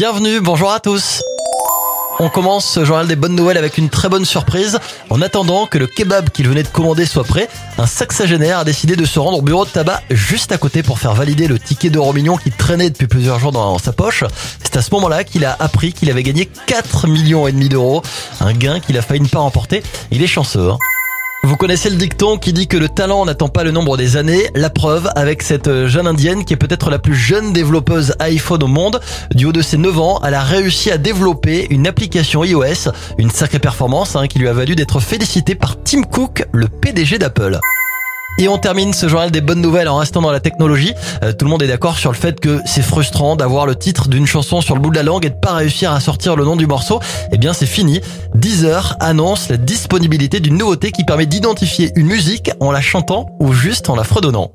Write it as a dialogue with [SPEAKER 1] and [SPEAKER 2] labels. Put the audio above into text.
[SPEAKER 1] Bienvenue, bonjour à tous. On commence ce journal des bonnes nouvelles avec une très bonne surprise. En attendant que le kebab qu'il venait de commander soit prêt, un sexagénaire a décidé de se rendre au bureau de tabac juste à côté pour faire valider le ticket d'euro million qui traînait depuis plusieurs jours dans sa poche. C'est à ce moment-là qu'il a appris qu'il avait gagné 4 millions et demi d'euros. Un gain qu'il a failli ne pas remporter. Il est chanceux. Hein. Vous connaissez le dicton qui dit que le talent n'attend pas le nombre des années. La preuve avec cette jeune indienne qui est peut-être la plus jeune développeuse iPhone au monde. Du haut de ses 9 ans, elle a réussi à développer une application iOS. Une sacrée performance hein, qui lui a valu d'être félicitée par Tim Cook, le PDG d'Apple. Et on termine ce journal des bonnes nouvelles en restant dans la technologie. Euh, tout le monde est d'accord sur le fait que c'est frustrant d'avoir le titre d'une chanson sur le bout de la langue et de pas réussir à sortir le nom du morceau. Eh bien, c'est fini. Deezer annonce la disponibilité d'une nouveauté qui permet d'identifier une musique en la chantant ou juste en la fredonnant.